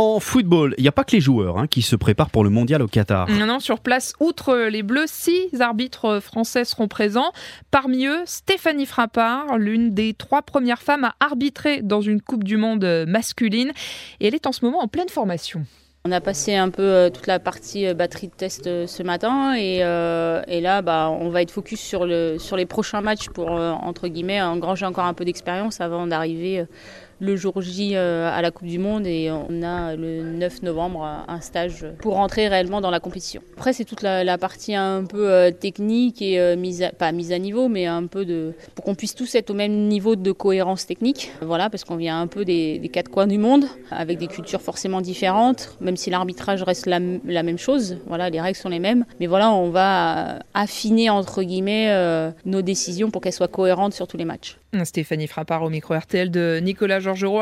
En football, il n'y a pas que les joueurs hein, qui se préparent pour le mondial au Qatar. Non, non, sur place, outre les Bleus, six arbitres français seront présents. Parmi eux, Stéphanie Frappard, l'une des trois premières femmes à arbitrer dans une Coupe du Monde masculine. Et elle est en ce moment en pleine formation. On a passé un peu euh, toute la partie euh, batterie de test euh, ce matin et, là bah, on va être focus sur, le, sur les prochains matchs pour entre guillemets engranger encore un peu d'expérience avant d'arriver le jour J euh, à la Coupe du Monde et on a le 9 novembre un stage pour rentrer réellement dans la compétition. Après c'est toute la, partie un peu euh, technique et euh, mise à, pas mise à niveau mais un peu de pour qu'on puisse tous être au même niveau de cohérence technique. Voilà parce qu'on vient un peu des, quatre coins du monde avec des cultures forcément différentes même si l'arbitrage reste la, même chose. Voilà les règles sont les mêmes mais voilà on va affiner entre guillemets nos décisions pour qu'elles soient cohérentes sur tous les matchs. Stéphanie Frappard au micro RTL de Nicolas Georgerot.